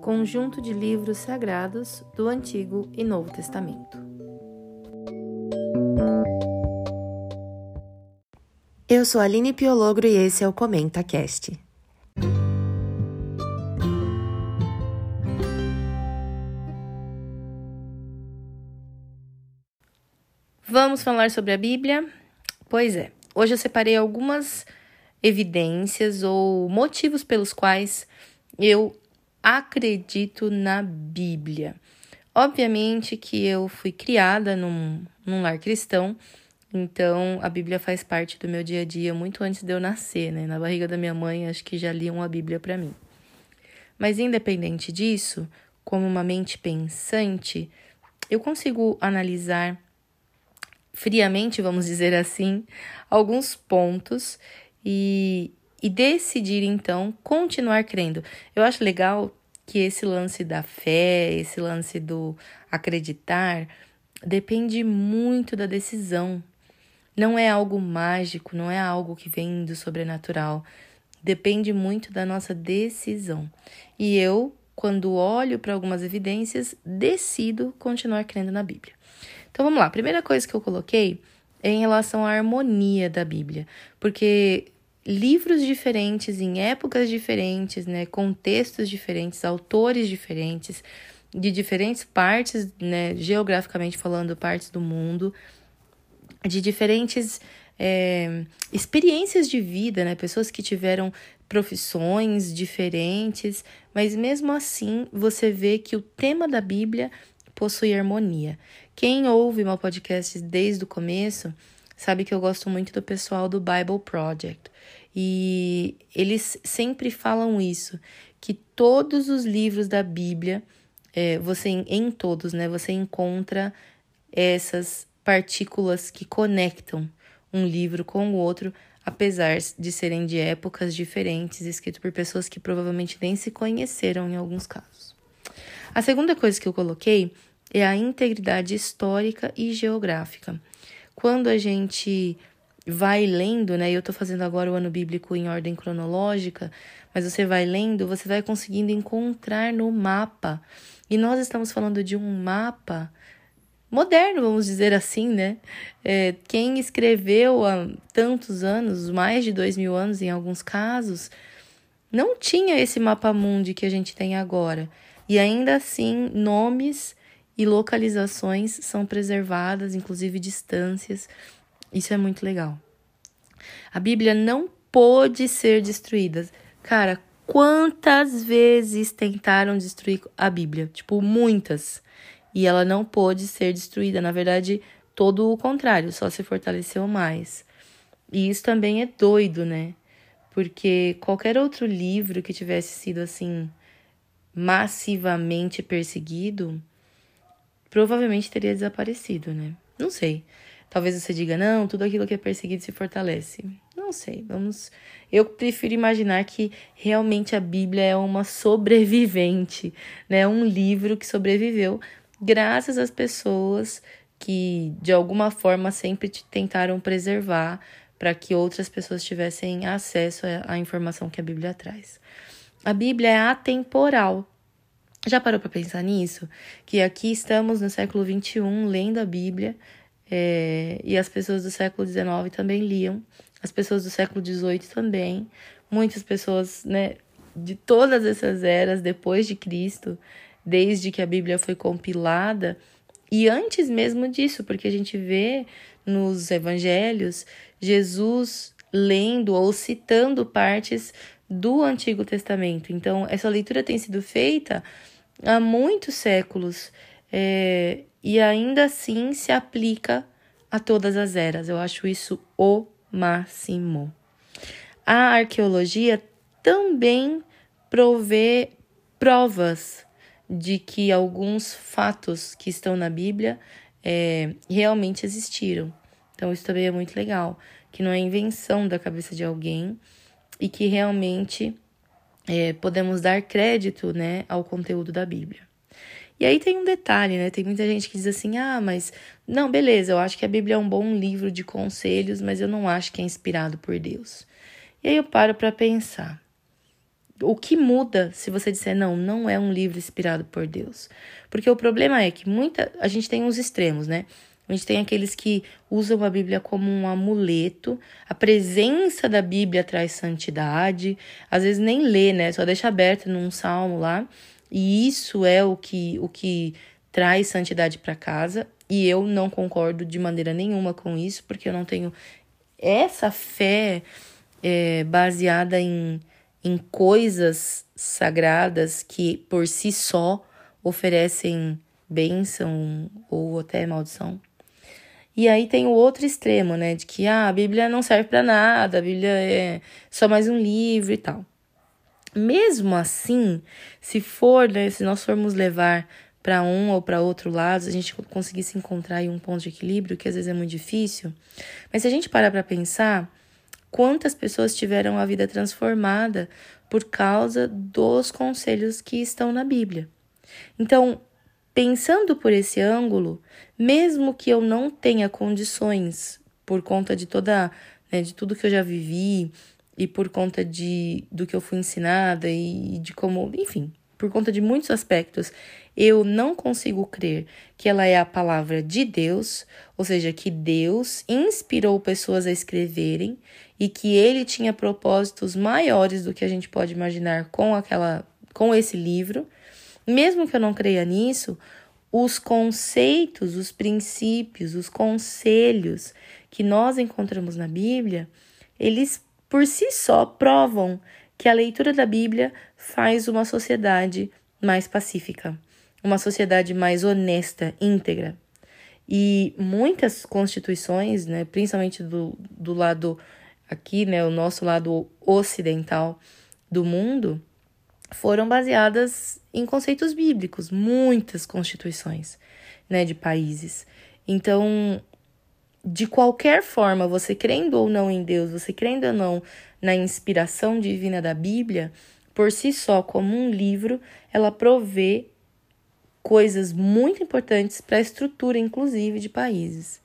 conjunto de livros sagrados do Antigo e Novo Testamento. Eu sou Aline Piologro e esse é o Comenta Cast. Vamos falar sobre a Bíblia? Pois é, hoje eu separei algumas evidências ou motivos pelos quais eu acredito na Bíblia. Obviamente que eu fui criada num, num lar cristão, então a Bíblia faz parte do meu dia a dia muito antes de eu nascer, né? Na barriga da minha mãe, acho que já liam a Bíblia para mim. Mas independente disso, como uma mente pensante, eu consigo analisar friamente, vamos dizer assim, alguns pontos e, e decidir então continuar crendo. Eu acho legal que esse lance da fé, esse lance do acreditar, depende muito da decisão. Não é algo mágico, não é algo que vem do sobrenatural. Depende muito da nossa decisão. E eu, quando olho para algumas evidências, decido continuar crendo na Bíblia. Então vamos lá. Primeira coisa que eu coloquei é em relação à harmonia da Bíblia, porque livros diferentes em épocas diferentes, né, contextos diferentes, autores diferentes, de diferentes partes, né, geograficamente falando, partes do mundo, de diferentes é, experiências de vida, né, pessoas que tiveram profissões diferentes, mas mesmo assim você vê que o tema da Bíblia possui harmonia. Quem ouve meu podcast desde o começo sabe que eu gosto muito do pessoal do Bible Project. E eles sempre falam isso, que todos os livros da Bíblia, é, você em todos, né, você encontra essas partículas que conectam um livro com o outro, apesar de serem de épocas diferentes, escrito por pessoas que provavelmente nem se conheceram em alguns casos. A segunda coisa que eu coloquei é a integridade histórica e geográfica. Quando a gente vai lendo, né? Eu estou fazendo agora o ano bíblico em ordem cronológica, mas você vai lendo, você vai conseguindo encontrar no mapa. E nós estamos falando de um mapa moderno, vamos dizer assim, né? É, quem escreveu há tantos anos, mais de dois mil anos em alguns casos, não tinha esse mapa mundi que a gente tem agora. E ainda assim, nomes e localizações são preservadas, inclusive distâncias. Isso é muito legal. A Bíblia não pôde ser destruída. Cara, quantas vezes tentaram destruir a Bíblia? Tipo, muitas. E ela não pôde ser destruída. Na verdade, todo o contrário, só se fortaleceu mais. E isso também é doido, né? Porque qualquer outro livro que tivesse sido assim massivamente perseguido, provavelmente teria desaparecido, né? Não sei. Talvez você diga, não, tudo aquilo que é perseguido se fortalece. Não sei, vamos. Eu prefiro imaginar que realmente a Bíblia é uma sobrevivente, né? Um livro que sobreviveu graças às pessoas que de alguma forma sempre tentaram preservar para que outras pessoas tivessem acesso à informação que a Bíblia traz. A Bíblia é atemporal, já parou para pensar nisso? Que aqui estamos no século XXI lendo a Bíblia é, e as pessoas do século XIX também liam, as pessoas do século XVIII também, muitas pessoas né, de todas essas eras depois de Cristo, desde que a Bíblia foi compilada e antes mesmo disso, porque a gente vê nos evangelhos Jesus lendo ou citando partes do Antigo Testamento. Então, essa leitura tem sido feita há muitos séculos é, e ainda assim se aplica a todas as eras. Eu acho isso o máximo. A arqueologia também provê provas de que alguns fatos que estão na Bíblia é, realmente existiram. Então, isso também é muito legal, que não é invenção da cabeça de alguém e que realmente é, podemos dar crédito né, ao conteúdo da Bíblia. E aí tem um detalhe, né? Tem muita gente que diz assim: ah, mas não, beleza, eu acho que a Bíblia é um bom livro de conselhos, mas eu não acho que é inspirado por Deus. E aí eu paro para pensar. O que muda se você disser não, não é um livro inspirado por Deus? Porque o problema é que muita a gente tem uns extremos, né? A gente tem aqueles que usam a Bíblia como um amuleto. A presença da Bíblia traz santidade. Às vezes nem lê, né? Só deixa aberto num salmo lá. E isso é o que o que traz santidade para casa. E eu não concordo de maneira nenhuma com isso, porque eu não tenho essa fé é, baseada em, em coisas sagradas que por si só oferecem bênção ou até maldição. E aí tem o outro extremo, né, de que ah, a Bíblia não serve para nada, a Bíblia é só mais um livro e tal. Mesmo assim, se for, né, se nós formos levar para um ou para outro lado, a gente conseguir se encontrar um ponto de equilíbrio, que às vezes é muito difícil. Mas se a gente parar para pensar, quantas pessoas tiveram a vida transformada por causa dos conselhos que estão na Bíblia? Então, Pensando por esse ângulo, mesmo que eu não tenha condições por conta de toda, né, de tudo que eu já vivi e por conta de do que eu fui ensinada e de como, enfim, por conta de muitos aspectos, eu não consigo crer que ela é a palavra de Deus, ou seja, que Deus inspirou pessoas a escreverem e que ele tinha propósitos maiores do que a gente pode imaginar com aquela com esse livro. Mesmo que eu não creia nisso, os conceitos, os princípios, os conselhos que nós encontramos na Bíblia, eles por si só provam que a leitura da Bíblia faz uma sociedade mais pacífica, uma sociedade mais honesta, íntegra. E muitas constituições, né, principalmente do, do lado aqui, né, o nosso lado ocidental do mundo, foram baseadas em conceitos bíblicos, muitas constituições, né, de países. Então, de qualquer forma, você crendo ou não em Deus, você crendo ou não na inspiração divina da Bíblia, por si só, como um livro, ela provê coisas muito importantes para a estrutura, inclusive, de países.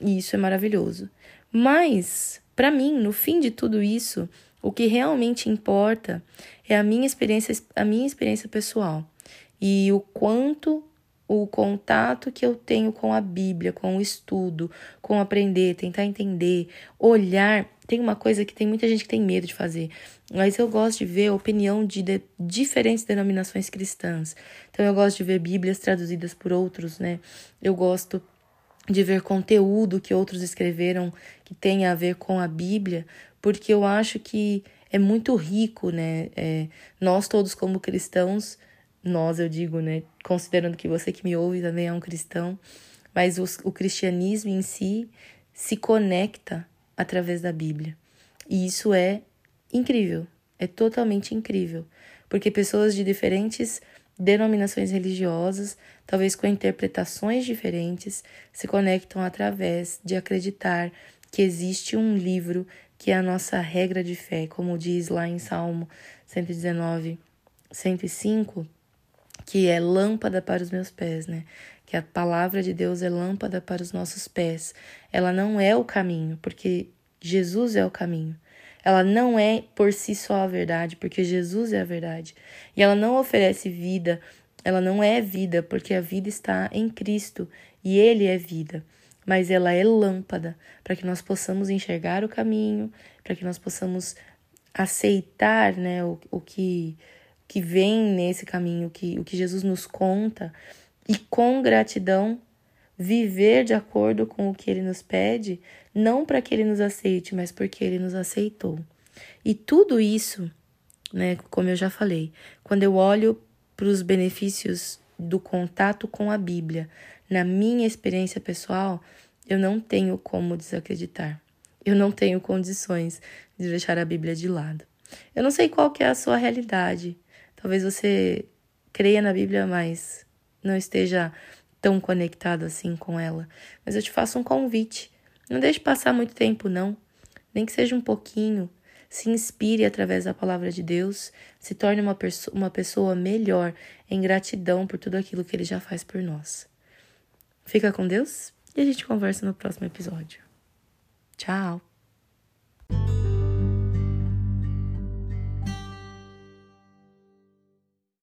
E isso é maravilhoso. Mas, para mim, no fim de tudo isso, o que realmente importa é a minha experiência, a minha experiência pessoal e o quanto o contato que eu tenho com a Bíblia, com o estudo, com aprender, tentar entender, olhar. Tem uma coisa que tem muita gente que tem medo de fazer, mas eu gosto de ver a opinião de, de diferentes denominações cristãs. Então eu gosto de ver Bíblias traduzidas por outros, né? Eu gosto de ver conteúdo que outros escreveram que tenha a ver com a Bíblia, porque eu acho que é muito rico, né? É, nós todos como cristãos, nós eu digo, né? Considerando que você que me ouve também é um cristão, mas o, o cristianismo em si se conecta através da Bíblia. E isso é incrível, é totalmente incrível, porque pessoas de diferentes denominações religiosas, talvez com interpretações diferentes, se conectam através de acreditar que existe um livro que é a nossa regra de fé, como diz lá em Salmo 119, 105, que é lâmpada para os meus pés, né? Que a palavra de Deus é lâmpada para os nossos pés. Ela não é o caminho, porque Jesus é o caminho. Ela não é por si só a verdade, porque Jesus é a verdade. E ela não oferece vida, ela não é vida, porque a vida está em Cristo e Ele é vida mas ela é lâmpada para que nós possamos enxergar o caminho, para que nós possamos aceitar né, o, o que, que vem nesse caminho, que, o que Jesus nos conta, e com gratidão viver de acordo com o que ele nos pede, não para que ele nos aceite, mas porque ele nos aceitou. E tudo isso, né, como eu já falei, quando eu olho para os benefícios do contato com a Bíblia, na minha experiência pessoal, eu não tenho como desacreditar. Eu não tenho condições de deixar a Bíblia de lado. Eu não sei qual que é a sua realidade. Talvez você creia na Bíblia, mas não esteja tão conectado assim com ela. Mas eu te faço um convite. Não deixe passar muito tempo, não. Nem que seja um pouquinho. Se inspire através da palavra de Deus. Se torne uma, uma pessoa melhor em gratidão por tudo aquilo que Ele já faz por nós. Fica com Deus e a gente conversa no próximo episódio. Tchau!